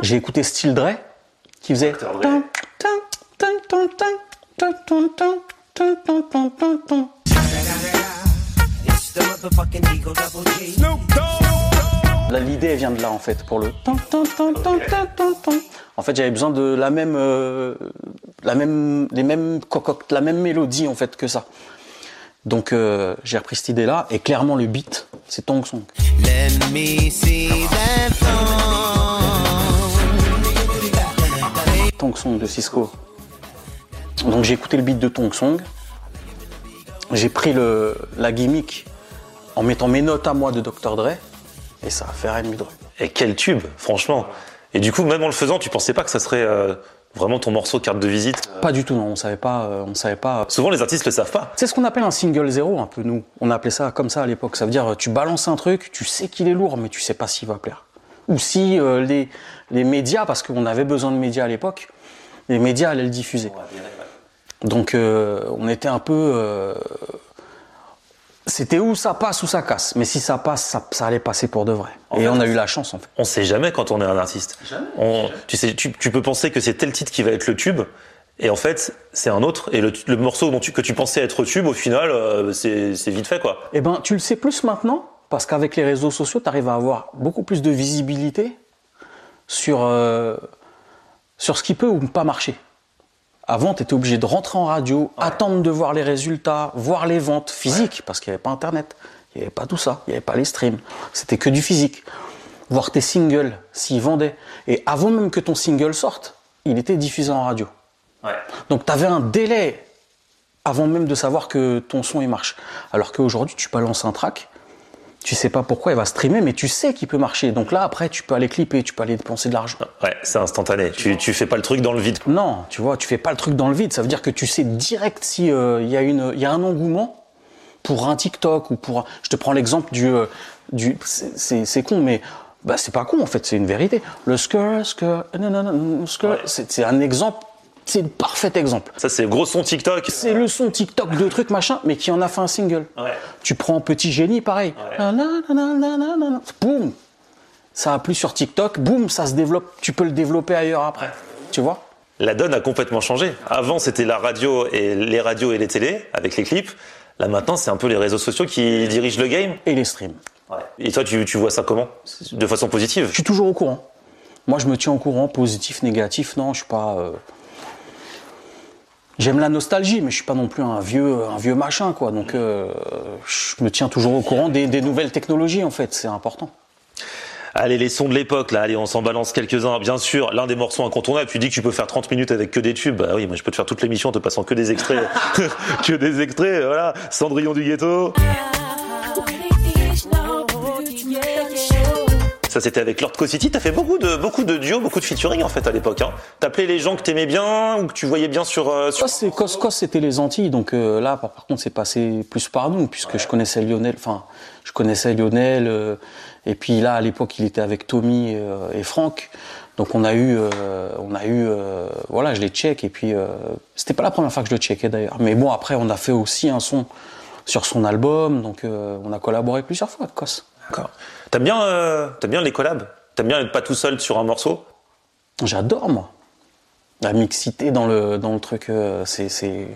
J'ai écouté Style Dre, qui faisait... Dre. Tin, tin, tin, tin, tin, tin, tin, tin, tin, tin, tin, tin, tin. Là, L'idée vient de là en fait pour le. En fait, j'avais besoin de la même, euh, la même, les mêmes concoctes, la même mélodie en fait que ça. Donc euh, j'ai repris cette idée-là et clairement le beat, c'est Tong Song. Let me see that. Tong Song de Cisco. Donc j'ai écouté le beat de Tong Song. J'ai pris le, la gimmick en mettant mes notes à moi de Dr. Dre et ça a fait de rue. Et quel tube, franchement. Et du coup, même en le faisant, tu pensais pas que ça serait euh, vraiment ton morceau carte de visite Pas du tout non, on savait pas, euh, on savait pas. Souvent, les artistes le savent pas. C'est ce qu'on appelle un single zéro un peu nous. On appelait ça comme ça à l'époque. Ça veut dire euh, tu balances un truc, tu sais qu'il est lourd mais tu sais pas s'il va plaire. Ou si euh, les, les médias, parce qu'on avait besoin de médias à l'époque, les médias allaient le diffuser. Donc euh, on était un peu... c'était où ça passe ou ça casse. Mais si ça passe, ça, ça allait passer pour de vrai. Et on a eu la chance en fait. On sait jamais quand on est un artiste. On- tu, sais, tu, tu peux penser que c'est tel titre qui va être le tube, et en fait, c'est un autre. Et le, le morceau dont tu, que tu pensais être tube, au final, euh, c'est c'est vite fait, quoi. Eh ben, tu le sais plus maintenant, parce qu'avec les réseaux sociaux, tu arrives à avoir beaucoup plus de visibilité sur, euh, sur ce qui peut ou ne pas marcher. Avant, tu étais obligé de rentrer en radio, attendre de voir les résultats, voir les ventes physiques, parce qu'il n'y avait pas Internet, il n'y avait pas tout ça, il n'y avait pas les streams, c'était que du physique. Voir tes singles, s'ils vendaient. Et avant même que ton single sorte, il était diffusé en radio. Donc tu avais un délai avant même de savoir que ton son il marche. Alors qu'aujourd'hui, tu balances un track, Tu sais pas pourquoi il va streamer, mais tu sais qu'il peut marcher. Donc là, après, tu peux aller clipper, tu peux aller dépenser de l'argent. Ouais, c'est instantané. Tu, tu fais pas le truc dans le vide. Non, tu vois, tu fais pas le truc dans le vide. Ça veut dire que tu sais direct si euh, il y a une, il y a un engouement pour un TikTok ou pour. un- Je te prends l'exemple du, euh, du. c'est- con, mais bah c'est pas con en fait, c'est une vérité. Le skr, skr, non, non, non, skr, Ouais. c'est un exemple. C'est le parfait exemple. Ça, c'est gros son TikTok. C'est le son TikTok de trucs machin, mais qui en a fait un single. Ouais. Tu prends Petit Génie, pareil. Ouais. Na. Boum Ça a plu sur TikTok, boum, ça se développe. Tu peux le développer ailleurs après. Tu vois? La donne a complètement changé. Avant, c'était la radio et les radios et les télés avec les clips. Là, maintenant, c'est un peu les réseaux sociaux qui dirigent le game. Et les streams. Et toi, tu, tu vois ça comment? De façon positive? Je suis toujours au courant. Moi, je me tiens au courant, positif, négatif. Non, je suis pas. euh, J'aime la nostalgie, mais je suis pas non plus un vieux, un vieux machin, quoi. Donc, euh, je me tiens toujours au courant des, nouvelles technologies, en fait. C'est important. Allez, les sons de l'époque, là, allez, on s'en balance quelques-uns. Bien sûr, l'un des morceaux incontournables, tu dis que tu peux faire 30 minutes avec que des tubes. Bah oui, moi je peux te faire toute l'émission en te passant que des extraits. [LAUGHS] que des extraits, voilà. Cendrillon du ghetto. Ça, c'était avec Lord Co-City. T'as fait beaucoup de, beaucoup de duos, beaucoup de featuring, en fait, à l'époque, hein. T'appelais les gens que t'aimais bien ou que tu voyais bien sur, euh, sur... Cos, Cos, c'était les Antilles, donc euh, là, par, par contre, c'est passé plus par nous, puisque je connaissais Lionel, enfin, je connaissais Lionel, euh, et puis là, à l'époque, il était avec Tommy euh, et Franck, donc on a eu, euh, on a eu, euh, voilà, je les check, et puis euh, c'était pas la première fois que je le checkais d'ailleurs, mais bon, après, on a fait aussi un son sur son album, donc on a collaboré plusieurs fois avec Cos. D'accord. T'aimes bien, euh, t'aimes bien les collabs? T'aimes bien être pas tout seul sur un morceau? J'adore, moi. La mixité dans le, dans le truc, euh, c'est, c'est,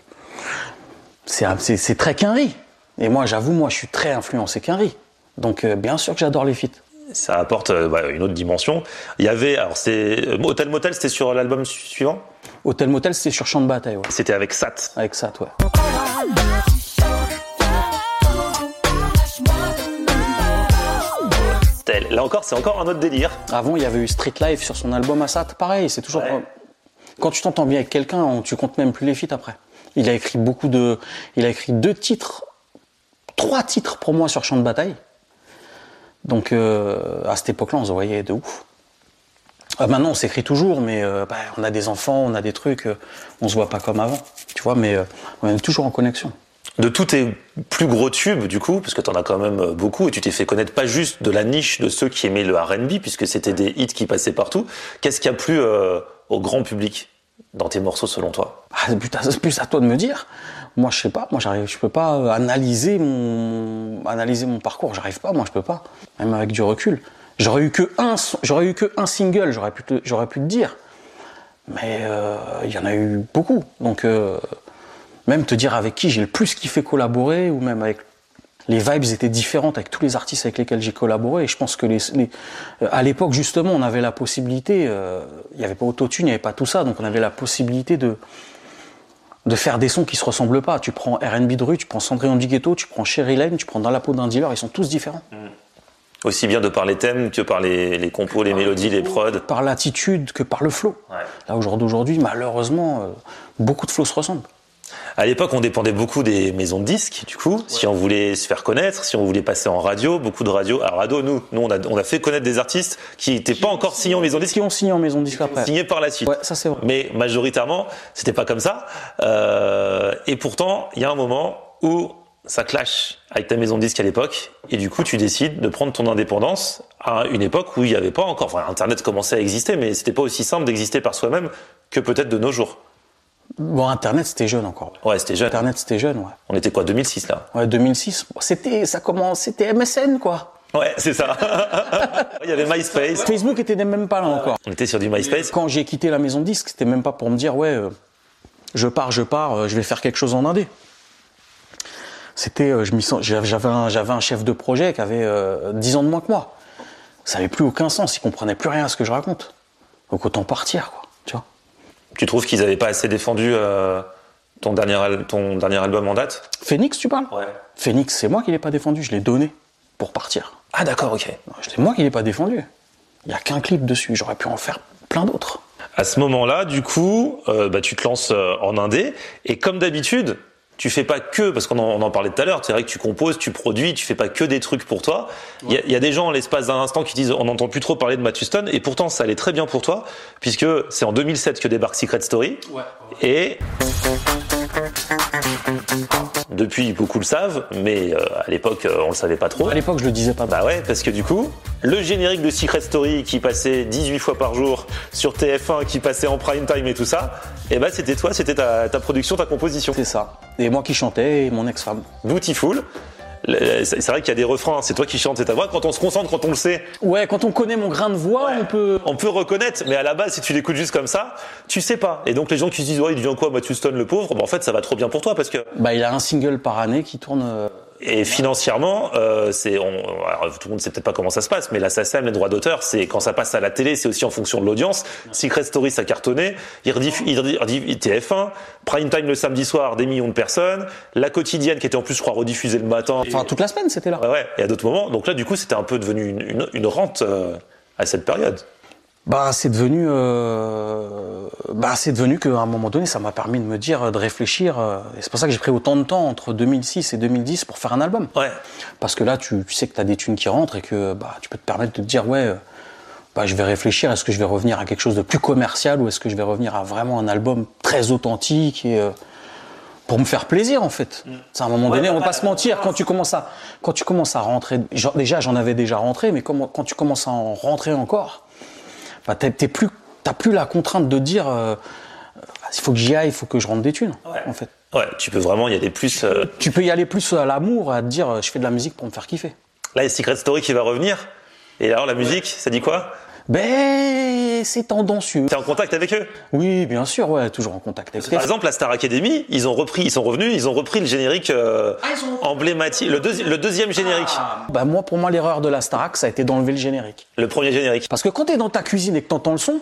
c'est, c'est, c'est très Quinry. Et moi, j'avoue, moi, je suis très influencé Quinry. Donc, euh, bien sûr que j'adore les feats. Ça apporte euh, une autre dimension. Il y avait, alors c'est Hotel Motel, c'était sur l'album su- suivant? Hôtel Motel, c'était sur Champ de Bataille, ouais. C'était avec Sat. Avec ça, ouais. Là encore, c'est encore un autre délire. Avant, il y avait eu Street Life sur son album Assat. Pareil, c'est toujours. Ouais. Quand tu t'entends bien avec quelqu'un, tu comptes même plus les feats après. Il a écrit beaucoup de. Il a écrit deux titres, trois titres pour moi sur Champ de Bataille. Donc, euh, à cette époque-là, on se voyait de ouf. Euh, maintenant, on s'écrit toujours, mais euh, bah, on a des enfants, on a des trucs, euh, on se voit pas comme avant, tu vois, mais euh, on est toujours en connexion. De tous tes plus gros tubes, du coup, parce que t'en as quand même euh, beaucoup, et tu t'es fait connaître pas juste de la niche de ceux qui aimaient le R&B, puisque c'était des hits qui passaient partout. Qu'est-ce qui a plu euh, au grand public dans tes morceaux, selon toi? Ah, plus, c'est plus à toi de me dire. Moi, je sais pas. Moi, j'arrive. Je peux pas euh, analyser mon analyser mon parcours. J'arrive pas. Moi, je peux pas. Même avec du recul. J'aurais eu que un. J'aurais single. J'aurais pu. te- dire. Mais il y en a eu beaucoup. Donc euh, même te dire avec qui j'ai le plus kiffé collaborer ou même avec les vibes étaient différentes avec tous les artistes avec lesquels j'ai collaboré. Et je pense que les, les- euh, à l'époque justement, on avait la possibilité. euh, Il n'y avait pas autotune, il n'y avait pas tout ça, donc on avait la possibilité de de faire des sons qui se ressemblent pas. Tu prends R&B de rue, tu prends Cendrillon du ghetto, tu prends Sherry Lane, tu prends Dans la peau d'un dealer, ils sont tous différents. Aussi bien de par les thèmes que par les, les compos, les mélodies, les prods. Par l'attitude que par le flow. Ouais. Là, au jour d'aujourd'hui, malheureusement, euh, beaucoup de flows se ressemblent. À l'époque, on dépendait beaucoup des maisons de disques, du coup. Si on voulait se faire connaître, si on voulait passer en radio, beaucoup de radios. Alors, radio, nous, nous on, a, on a fait connaître des artistes qui n'étaient pas encore signés en maison de disques, Qui ont signé en maison de disque après. signés par la suite. Ouais, ça c'est vrai. Mais majoritairement, c'était pas comme ça. Euh, et pourtant, il y a un moment où ça clash avec ta maison de disques à l'époque, et du coup, tu décides de prendre ton indépendance à une époque où il n'y avait pas encore. Enfin, Internet commençait à exister, mais c'était pas aussi simple d'exister par soi-même que peut-être de nos jours. Bon, Internet, c'était jeune encore. Ouais, c'était jeune. Internet, c'était jeune, ouais. On était quoi, 2006 là? Ouais, 2006, bon, c'était, ça commence, c'était MSN, quoi. Ouais, c'est ça. [LAUGHS] il y avait MySpace. Facebook était même pas là encore. On était sur du MySpace. Quand j'ai quitté la maison de disque, c'était même pas pour me dire, ouais, euh, je pars, je pars, euh, je vais faire quelque chose en indé. C'était, euh, je m'y sens, j'avais un, j'avais un chef de projet qui avait euh, 10 ans de moins que moi. Ça avait plus aucun sens, il comprenait plus rien à ce que je raconte. Donc autant partir, quoi. Tu trouves qu'ils avaient pas assez défendu euh, ton, dernier al- ton dernier album en date? Phoenix, tu parles? Ouais. Phoenix, c'est moi qui l'ai pas défendu, je l'ai donné pour partir. Ah d'accord, ok. C'est moi qui l'ai pas défendu. Il y a qu'un clip dessus, j'aurais pu en faire plein d'autres. À ce moment-là, du coup, euh, bah, tu te lances euh, en indé, et comme d'habitude, tu fais pas que, parce qu'on en, parlait tout à l'heure, c'est vrai que tu composes, tu produis, tu fais pas que des trucs pour toi. Il y, a, il y a des gens, en l'espace d'un instant, qui disent on n'entend plus trop parler de Matthew Stone, et pourtant ça allait très bien pour toi, puisque c'est en 2007 que débarque Secret Story. Et depuis, beaucoup le savent, mais euh, à l'époque, euh, on le savait pas trop. À l'époque, je le disais pas. Bah ouais, parce que du coup, le générique de Secret Story qui passait 18 fois par jour sur TF1, qui passait en prime time et tout ça, et bah c'était toi, c'était ta, ta production, ta composition. C'est ça. Et moi qui chantais et mon ex-femme. Beautiful. C'est vrai qu'il y a des refrains, c'est toi qui chantes, c'est ta voix. Quand on se concentre, quand on le sait, Ouais, quand on connaît mon grain de voix, on peut. on peut reconnaître, mais à la base, si tu l'écoutes juste comme ça, tu sais pas. Et donc les gens qui se disent, ouais, il devient quoi, Matthew Stone, le pauvre, bah, en fait, ça va trop bien pour toi parce que Bah, il a un single par année qui tourne. Et financièrement, euh, c'est, on, alors, tout le monde sait peut-être pas comment ça se passe, mais la SACEM, les droits d'auteur, c'est quand ça passe à la télé, c'est aussi en fonction de l'audience. Secret Story, ça cartonnait. Il rediff, il rediff- TF1, Prime Time le samedi soir, des millions de personnes. La quotidienne, qui était en plus, je crois, rediffusée le matin. Enfin, toute la semaine, c'était là. Ouais, ouais. Et à d'autres moments. Donc là, du coup, c'était un peu devenu une, une, une rente euh, à cette période. Bah, c'est devenu, euh, bah, c'est devenu qu'à un moment donné, ça m'a permis de me dire, de réfléchir. euh, et c'est pour ça que j'ai pris autant de temps entre 2006 et 2010 pour faire un album. Ouais. Parce que là, tu, tu sais que tu as des thunes qui rentrent et que bah, tu peux te permettre de te dire, ouais, euh, bah, je vais réfléchir, est-ce que je vais revenir à quelque chose de plus commercial ou est-ce que je vais revenir à vraiment un album très authentique et euh, pour me faire plaisir en fait. C'est à un moment donné, on va pas se mentir, quand tu commences à, quand tu commences à rentrer, genre, déjà j'en avais déjà rentré, mais quand tu commences à en rentrer encore, bah, t'es plus, t'as plus la contrainte de dire, euh, il faut que j'y aille, il faut que je rentre des thunes, en fait. Ouais, tu peux vraiment y aller plus. euh, Tu peux y aller plus à l'amour, à te dire, euh, je fais de la musique pour me faire kiffer. Là, il y a Secret Story qui va revenir. Et alors, la musique, ça dit quoi? Ben, c'est tendancieux. T'es en contact avec eux? Oui, bien sûr, ouais, toujours en contact avec Par les exemple, la Star Academy, ils ont repris, ils sont revenus, ils ont repris le générique euh, emblématique, le, deuxi- le deuxième générique, Bah, moi, pour moi, l'erreur de la Starac, ça a été d'enlever le générique. le premier générique. Parce que quand t'es dans ta cuisine et que t'entends le son,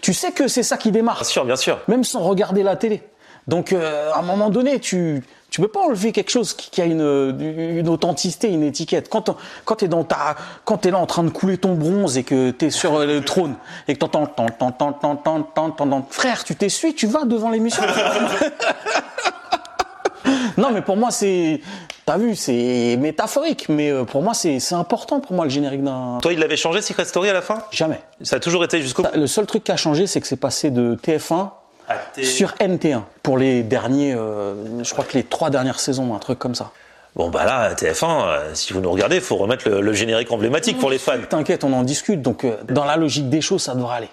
tu sais que c'est ça qui démarre, Bien sûr, bien sûr. même sans regarder la télé. Donc, euh, à un moment donné, tu tu peux pas enlever quelque chose qui, a une, euh, une, authenticité, une étiquette. Quand quand t'es dans ta, quand t'es là en train de couler ton bronze et que t'es sur euh, le trône et que t'entends, t'entends, t'entends, t'entends, t'entends, frère, tu t'essuies, tu vas devant l'émission. [LAUGHS] non, mais pour moi c'est, T'as vu, c'est métaphorique, mais euh, pour moi, c'est important pour moi le générique d'un. Toi, il l'avait changé Secret Story à la fin? Jamais. Ça a toujours été jusqu'au. Le seul truc qui a changé, c'est que c'est passé de TF1 sur NT1 pour les derniers, euh, je crois que les trois dernières saisons, un truc comme ça. Bon, bah là, TF1, euh, si vous nous regardez, faut remettre le, le générique emblématique pour les fans. T'inquiète, on en discute. Donc, euh, dans la logique des choses, ça devrait aller.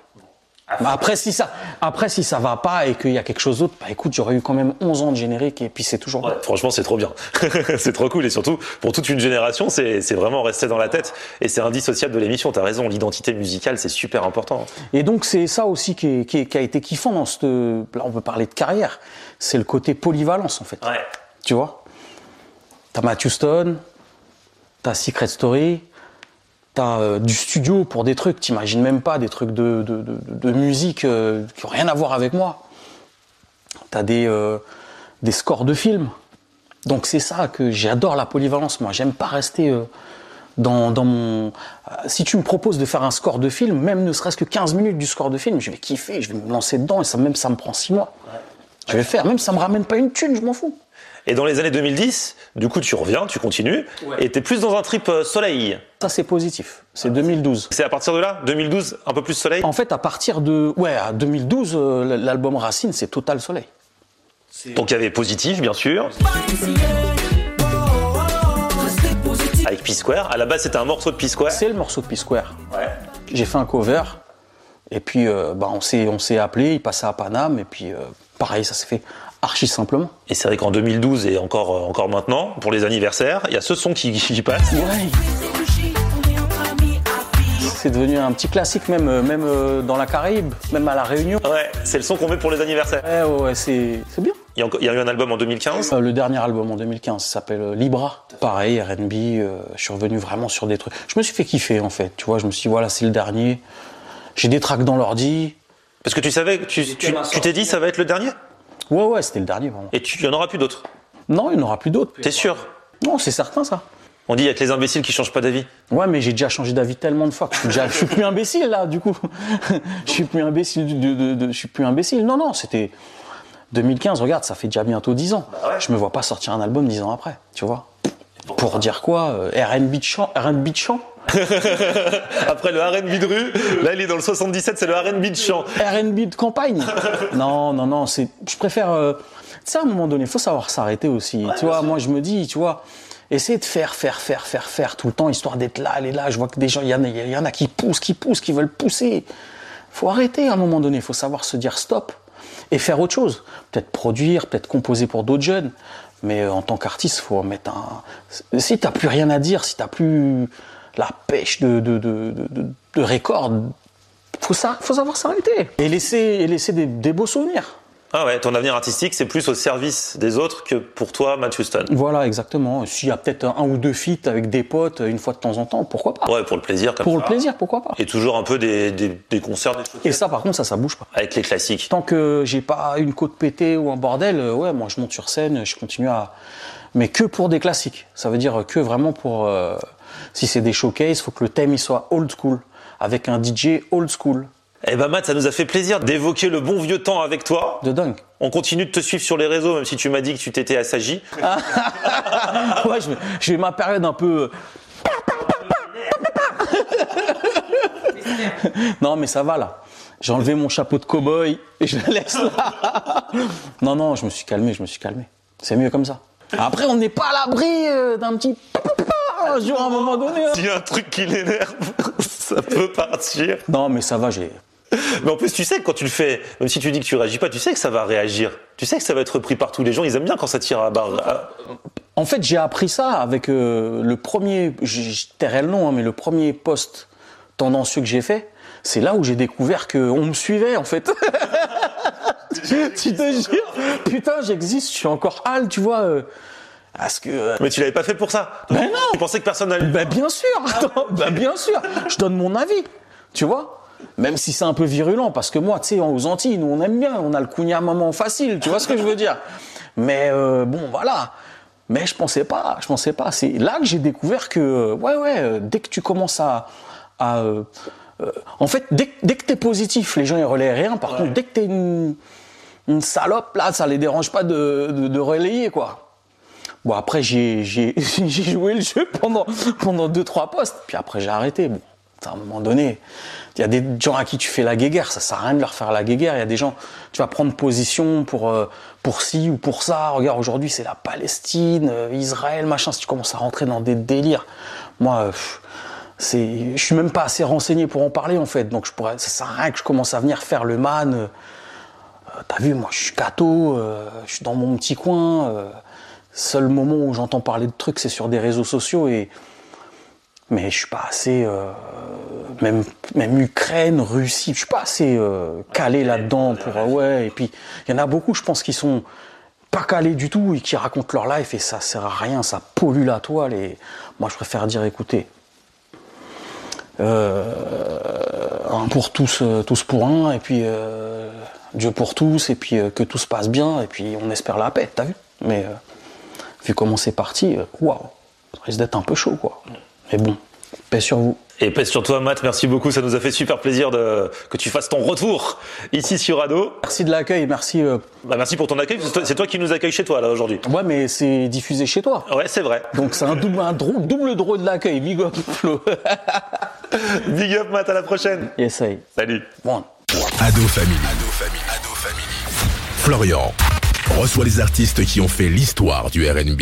Après, si ça, après, si ça va pas et qu'il y a quelque chose d'autre, bah écoute, j'aurais eu quand même 11 ans de générique et puis c'est toujours. bon. Franchement, c'est trop bien. [LAUGHS] c'est trop cool. Et surtout, pour toute une génération, c'est c'est vraiment resté dans la tête. Et c'est indissociable de l'émission. T'as raison, l'identité musicale, c'est super important. Et donc, c'est ça aussi qui, est- qui est- qui a été kiffant dans cette. Là, on peut parler de carrière. C'est le côté polyvalence, en fait. Ouais. Tu vois? T'as Matthew Stone, t'as Secret Story, t'as euh, du studio pour des trucs, t'imagines même pas, des trucs de, de, de, de musique euh, qui ont rien à voir avec moi. T'as des, euh, des scores de films. Donc c'est ça que j'adore la polyvalence. Moi, j'aime pas rester dans, dans mon. si tu me proposes de faire un score de film, même ne serait-ce que 15 minutes du score de film, je vais kiffer, je vais me lancer dedans et ça même ça me prend 6 mois. Je vais le faire, même si ça me ramène pas une thune, je m'en fous. Et dans les années 2010, du coup, tu reviens, tu continues, et t'es plus dans un trip euh, soleil. Ça, c'est positif. C'est 2012. C'est à partir de là, 2012, un peu plus soleil? En fait, à partir de. Ouais, à 2012, euh, l'album Racine, c'est Total Soleil. Donc il y avait positif, bien sûr, avec P-Square. À la base, c'était un morceau de P-Square. C'est le morceau de P-Square. Ouais. J'ai fait un cover. Et puis, euh, bah, on s'est on s'est appelé, il passait à Paname. Et puis, euh, pareil, ça s'est fait archi simplement. Et c'est vrai qu'en 2012 et encore, euh, encore maintenant, pour les anniversaires, il y a ce son qui, qui passe. Ouais. C'est devenu un petit classique, même, euh, même euh, dans la Caraïbe, même à La Réunion. Ouais, c'est le son qu'on met pour les anniversaires. Ouais, ouais, ouais, c'est c'est bien. Il y, a encore- il y a eu un album en 2015. Euh, le dernier album en 2015 ça s'appelle Libra. Pareil, RB, euh, je suis revenu vraiment sur des trucs. Je me suis fait kiffer en fait, tu vois, je me suis dit voilà, c'est le dernier. J'ai des tracks dans l'ordi. Parce que tu savais, tu tu- tu t'es dit ça va être le dernier? Ouais, ouais, c'était le dernier vraiment. Et tu- il y en aura plus d'autres. Non, il n'y en aura plus d'autres. T'es sûr Non, c'est certain ça. On dit il y a que les imbéciles qui changent pas d'avis. Ouais, mais j'ai déjà changé d'avis tellement de fois que je suis, déjà, je suis plus imbécile là, du coup. [LAUGHS] je suis plus imbécile. De, de- de- je suis plus imbécile. Non, non, c'était. 2015, regarde, ça fait déjà bientôt 10 ans. Bah. Je me vois pas sortir un album 10 ans après, tu vois. Pour dire quoi euh, R&B de chant, R&B de chant [LAUGHS] Après le R&B de rue, là il est dans le 77, c'est le R&B de chant. R&B de campagne [LAUGHS] Non, non, non, c'est, je préfère. euh, tu sais, à un moment donné, il faut savoir s'arrêter aussi. tu vois, moi je me dis, tu vois, essayer de faire, faire, faire, faire, faire tout le temps, histoire d'être là, aller là. Je vois que des gens, il y, en a- il y en a qui poussent, qui poussent, qui veulent pousser. faut arrêter à un moment donné, il faut savoir se dire stop et faire autre chose. Peut-être produire, peut-être composer pour d'autres jeunes. Mais euh, en tant qu'artiste, faut mettre un. Si t'as plus rien à dire, si t'as plus la pêche de, de, de, de record, faut, ça, faut savoir s'arrêter. Et laisser, et laisser des, des beaux souvenirs. Ah ouais, ton avenir artistique, c'est plus au service des autres que pour toi, Matt Houston. Voilà, exactement. S'il y a peut-être un, ou deux feats avec des potes une fois de temps en temps, pourquoi pas? Ouais, pour le plaisir comme Pour ça. le plaisir, pourquoi pas? Et toujours un peu des, des, des concerts, des choses Et ça, par contre, ça, ça bouge pas. avec les classiques. Tant que j'ai pas une côte pétée ou un bordel, euh, ouais, moi je monte sur scène, je continue à. Mais que pour des classiques. Ça veut dire que vraiment pour. euh, Si c'est des showcases, faut que le thème il soit old school, avec un DJ old school. Eh ben Matt, ça nous a fait plaisir d'évoquer le bon vieux temps avec toi. De dingue. On continue de te suivre sur les réseaux, même si tu m'as dit que tu t'étais assagi. [LAUGHS] ouais, je- j'ai ma période un peu. [LAUGHS] non, mais ça va là. J'ai enlevé mon chapeau de cow-boy et je le laisse là. [LAUGHS] non, non, je me suis calmé, je me suis calmé. C'est mieux comme ça. Après, on n'est pas à l'abri euh, d'un petit un jour à un moment donné. hein. S'il y a un truc qui l'énerve, ça peut partir. Non, mais ça va, j'ai. Mais en plus, tu sais que quand tu le fais, même si tu dis que tu réagis pas, tu sais que ça va réagir. Tu sais que ça va être repris par tous les gens. Ils aiment bien quand ça tire à barre. à- En fait, j'ai appris ça avec euh, le premier, je tairai le nom, hein, mais le premier post tendancieux que j'ai fait. C'est là où j'ai découvert qu'on me suivait, en fait. [LAUGHS] tu te jures? Putain, j'existe, je suis encore hal, tu vois. euh, parce que. euh, Mais tu l'avais pas fait pour ça. Ben non. Tu pensais que personne n'allait. ben bien sûr, ben bien sûr. Je donne mon avis, tu vois. Même si c'est un peu virulent, parce que moi, tu sais, aux Antilles, nous, on aime bien, on a le cugna moment facile, tu vois ce que je veux dire. Mais euh, bon, voilà. Mais je pensais pas, je pensais pas. C'est là que j'ai découvert que, euh, ouais, ouais, euh, dès que tu commences à, à, euh, en fait, dès, que- dès que t'es positif, les gens ils relaient rien. Par contre, dès que t'es une, une salope, là, ça les dérange pas de, de, de relayer, quoi. Bon, après, j'ai [LAUGHS] joué le jeu pendant, pendant deux, trois postes. Puis après, j'ai arrêté. Bon, à un moment donné, il y a des gens à qui tu fais la guéguerre. Ça sert à rien de leur faire la guéguerre. Il y a des gens, tu vas prendre position pour, euh, ci ou pour ça. Regarde, aujourd'hui, c'est la Palestine, euh, Israël, machin. Si tu commences à rentrer dans des délires, moi, c'est, je suis même pas assez renseigné pour en parler, en fait. Donc, je pourrais, ça sert à rien que je commence à venir faire le man. euh, T'as vu, moi, je suis catho, je suis dans mon petit coin. seul moment où j'entends parler de trucs, c'est sur des réseaux sociaux et mais je suis pas assez euh, même même Ukraine, Russie, je suis pas assez euh, calé là-dedans pour euh, ouais. Et puis il y en a beaucoup, je pense, qui sont pas calés du tout et qui racontent leur life et ça sert à rien, ça pollue la toile et moi je préfère dire écoutez. Euh, un pour tous, tous pour un, et puis Dieu pour tous, et puis que tout se passe bien, et puis on espère la paix, t'as vu? Mais vu comment c'est parti, waouh, ça risque d'être un peu chaud, quoi. Mais bon, paix sur vous. Et pèse sur toi, Matt. Merci beaucoup. Ça nous a fait super plaisir de... que tu fasses ton retour ici sur Ado. Merci de l'accueil, merci. euh, Bah, merci pour ton accueil. C'est toi, c'est toi qui nous accueille chez toi, là, aujourd'hui. Ouais, mais c'est diffusé chez toi. Ouais, c'est vrai. Donc c'est un double, un drôle, double drôle de l'accueil. Big up, Flo. [LAUGHS] Big up, Matt. À la prochaine. Essaye. Salut. Bon. Ado Family. Ado Family. Ado Family. Florian reçoit les artistes qui ont fait l'histoire du R&B.